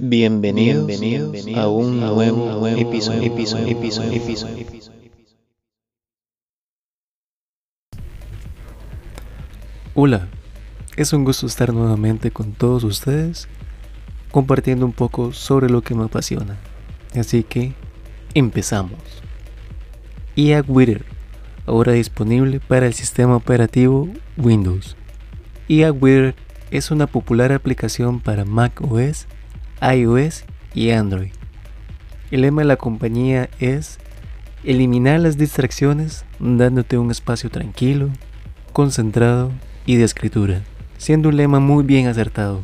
Bienvenidos, a un nuevo, episodio, Hola, es un gusto estar nuevamente con todos ustedes compartiendo un poco sobre lo que me apasiona. Así que empezamos. IA Witter, ahora disponible para el sistema operativo Windows. IA Witter es una popular aplicación para Mac OS iOS y Android. El lema de la compañía es eliminar las distracciones dándote un espacio tranquilo, concentrado y de escritura, siendo un lema muy bien acertado,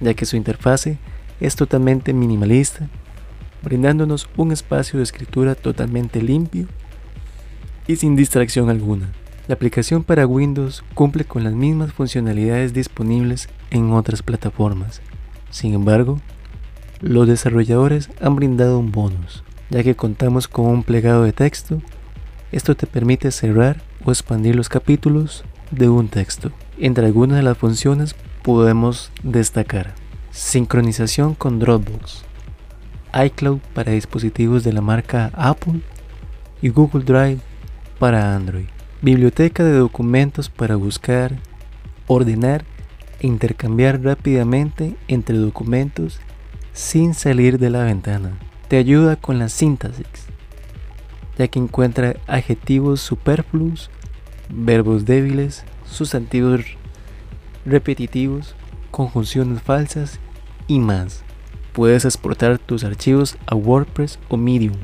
ya que su interfase es totalmente minimalista, brindándonos un espacio de escritura totalmente limpio y sin distracción alguna. La aplicación para Windows cumple con las mismas funcionalidades disponibles en otras plataformas, sin embargo, los desarrolladores han brindado un bonus, ya que contamos con un plegado de texto. Esto te permite cerrar o expandir los capítulos de un texto. Entre algunas de las funciones podemos destacar sincronización con Dropbox, iCloud para dispositivos de la marca Apple y Google Drive para Android, biblioteca de documentos para buscar, ordenar intercambiar rápidamente entre documentos sin salir de la ventana. Te ayuda con la síntesis, ya que encuentra adjetivos superfluos, verbos débiles, sustantivos repetitivos, conjunciones falsas y más. Puedes exportar tus archivos a WordPress o Medium,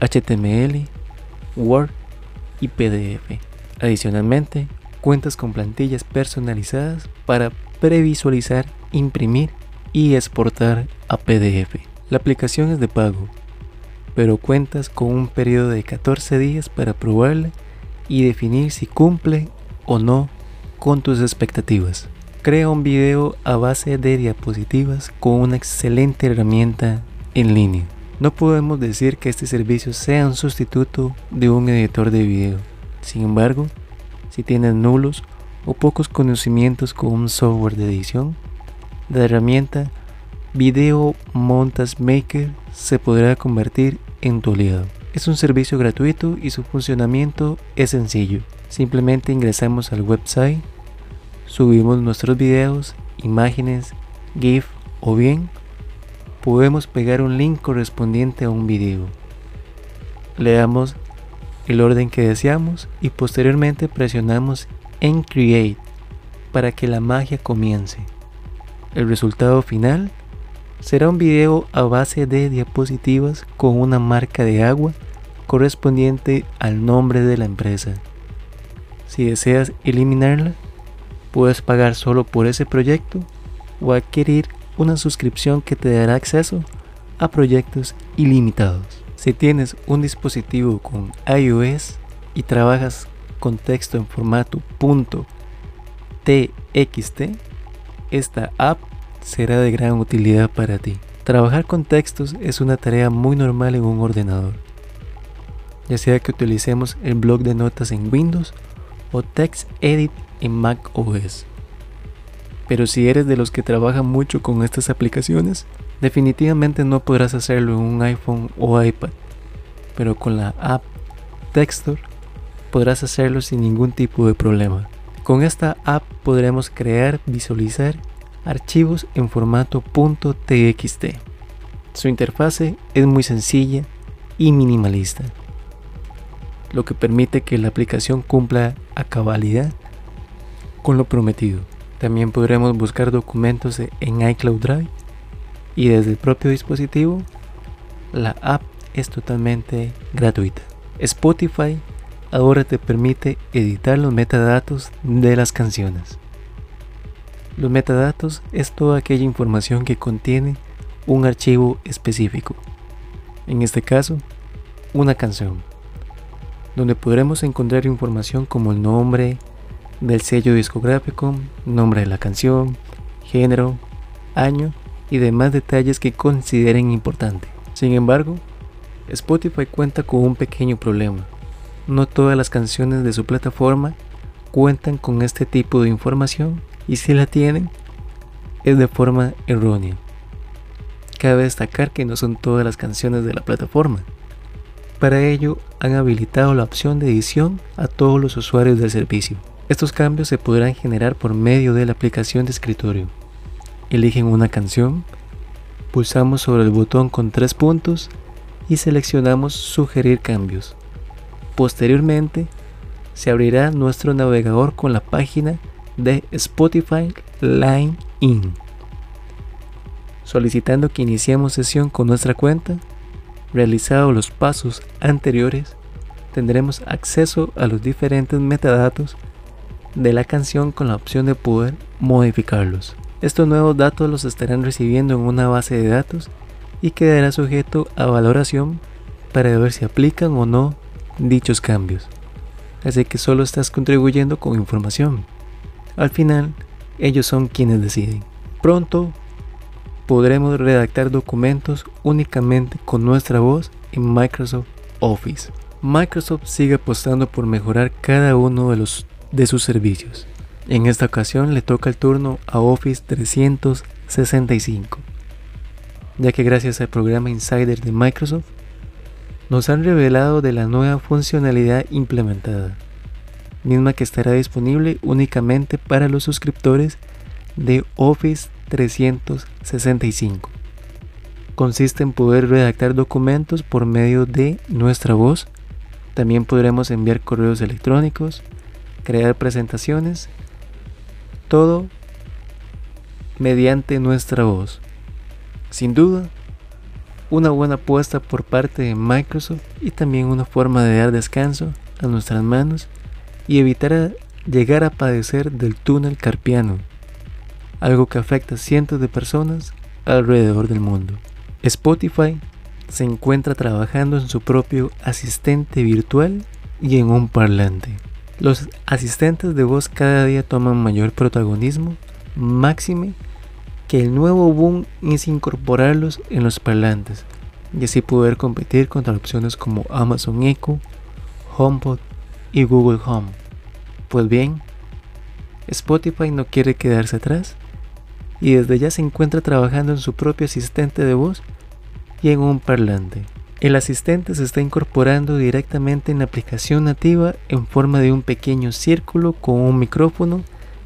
HTML, Word y PDF. Adicionalmente, cuentas con plantillas personalizadas para previsualizar, imprimir y exportar a PDF. La aplicación es de pago, pero cuentas con un periodo de 14 días para probarla y definir si cumple o no con tus expectativas. Crea un video a base de diapositivas con una excelente herramienta en línea. No podemos decir que este servicio sea un sustituto de un editor de video. Sin embargo, si tienes nulos o pocos conocimientos con un software de edición, la herramienta Video Montas Maker se podrá convertir en tu aliado. Es un servicio gratuito y su funcionamiento es sencillo. Simplemente ingresamos al website, subimos nuestros videos, imágenes, GIF o bien podemos pegar un link correspondiente a un video. Le damos el orden que deseamos y posteriormente presionamos en Create para que la magia comience. El resultado final será un video a base de diapositivas con una marca de agua correspondiente al nombre de la empresa. Si deseas eliminarla, puedes pagar solo por ese proyecto o adquirir una suscripción que te dará acceso a proyectos ilimitados. Si tienes un dispositivo con iOS y trabajas con texto en formato .txt, esta app será de gran utilidad para ti. Trabajar con textos es una tarea muy normal en un ordenador, ya sea que utilicemos el blog de notas en Windows o TextEdit en Mac OS. Pero si eres de los que trabajan mucho con estas aplicaciones, Definitivamente no podrás hacerlo en un iPhone o iPad, pero con la app Textor podrás hacerlo sin ningún tipo de problema. Con esta app podremos crear, visualizar archivos en formato .txt. Su interfase es muy sencilla y minimalista, lo que permite que la aplicación cumpla a cabalidad con lo prometido. También podremos buscar documentos en iCloud Drive y desde el propio dispositivo, la app es totalmente gratuita. Spotify ahora te permite editar los metadatos de las canciones. Los metadatos es toda aquella información que contiene un archivo específico. En este caso, una canción, donde podremos encontrar información como el nombre del sello discográfico, nombre de la canción, género, año y demás detalles que consideren importante. Sin embargo, Spotify cuenta con un pequeño problema. No todas las canciones de su plataforma cuentan con este tipo de información y si la tienen es de forma errónea. Cabe destacar que no son todas las canciones de la plataforma. Para ello han habilitado la opción de edición a todos los usuarios del servicio. Estos cambios se podrán generar por medio de la aplicación de escritorio. Eligen una canción, pulsamos sobre el botón con tres puntos y seleccionamos sugerir cambios. Posteriormente, se abrirá nuestro navegador con la página de Spotify Line In. Solicitando que iniciemos sesión con nuestra cuenta, realizados los pasos anteriores, tendremos acceso a los diferentes metadatos de la canción con la opción de poder modificarlos. Estos nuevos datos los estarán recibiendo en una base de datos y quedará sujeto a valoración para ver si aplican o no dichos cambios. Así que solo estás contribuyendo con información. Al final, ellos son quienes deciden. Pronto podremos redactar documentos únicamente con nuestra voz en Microsoft Office. Microsoft sigue apostando por mejorar cada uno de, de sus servicios. En esta ocasión le toca el turno a Office 365, ya que gracias al programa Insider de Microsoft nos han revelado de la nueva funcionalidad implementada, misma que estará disponible únicamente para los suscriptores de Office 365. Consiste en poder redactar documentos por medio de nuestra voz. También podremos enviar correos electrónicos, crear presentaciones, todo mediante nuestra voz. Sin duda, una buena apuesta por parte de Microsoft y también una forma de dar descanso a nuestras manos y evitar llegar a padecer del túnel carpiano, algo que afecta a cientos de personas alrededor del mundo. Spotify se encuentra trabajando en su propio asistente virtual y en un parlante. Los asistentes de voz cada día toman mayor protagonismo, máxime que el nuevo boom es incorporarlos en los parlantes y así poder competir contra opciones como Amazon Echo, HomePod y Google Home. Pues bien, Spotify no quiere quedarse atrás y desde ya se encuentra trabajando en su propio asistente de voz y en un parlante. El asistente se está incorporando directamente en la aplicación nativa en forma de un pequeño círculo con un micrófono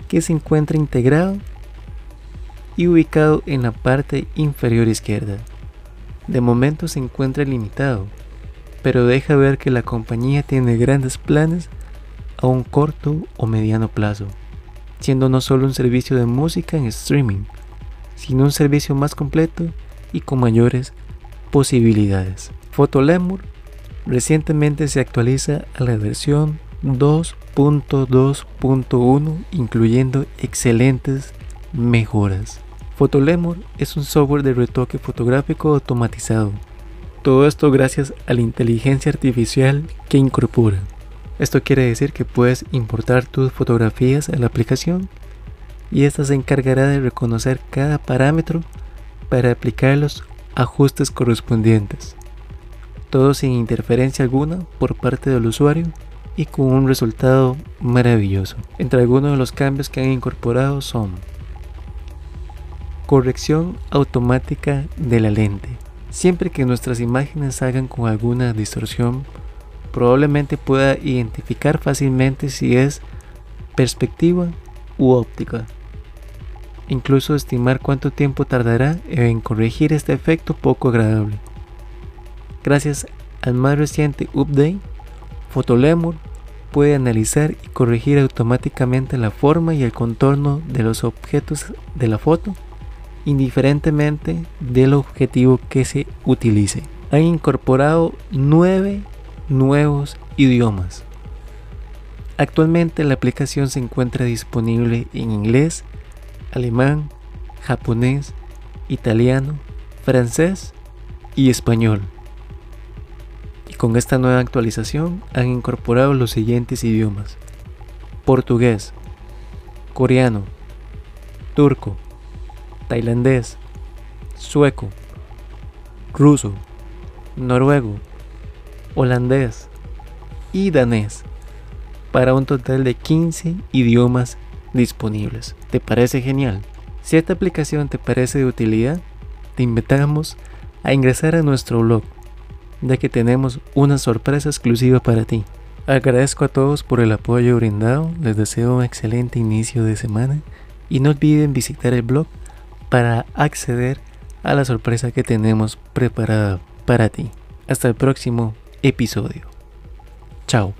que se encuentra integrado y ubicado en la parte inferior izquierda. De momento se encuentra limitado, pero deja ver que la compañía tiene grandes planes a un corto o mediano plazo, siendo no solo un servicio de música en streaming, sino un servicio más completo y con mayores posibilidades. Photolemur recientemente se actualiza a la versión 2.2.1 incluyendo excelentes mejoras. Photolemur es un software de retoque fotográfico automatizado. Todo esto gracias a la inteligencia artificial que incorpora. Esto quiere decir que puedes importar tus fotografías a la aplicación y esta se encargará de reconocer cada parámetro para aplicar los ajustes correspondientes. Todo sin interferencia alguna por parte del usuario y con un resultado maravilloso. Entre algunos de los cambios que han incorporado son Corrección automática de la lente. Siempre que nuestras imágenes salgan con alguna distorsión, probablemente pueda identificar fácilmente si es perspectiva u óptica. Incluso estimar cuánto tiempo tardará en corregir este efecto poco agradable. Gracias al más reciente update, Photolemur puede analizar y corregir automáticamente la forma y el contorno de los objetos de la foto indiferentemente del objetivo que se utilice. Han incorporado nueve nuevos idiomas. Actualmente la aplicación se encuentra disponible en inglés, alemán, japonés, italiano, francés y español. Con esta nueva actualización han incorporado los siguientes idiomas. Portugués, coreano, turco, tailandés, sueco, ruso, noruego, holandés y danés para un total de 15 idiomas disponibles. ¿Te parece genial? Si esta aplicación te parece de utilidad, te invitamos a ingresar a nuestro blog, ya que tenemos una sorpresa exclusiva para ti. Agradezco a todos por el apoyo brindado, les deseo un excelente inicio de semana y no olviden visitar el blog para acceder a la sorpresa que tenemos preparada para ti. Hasta el próximo episodio. Chao.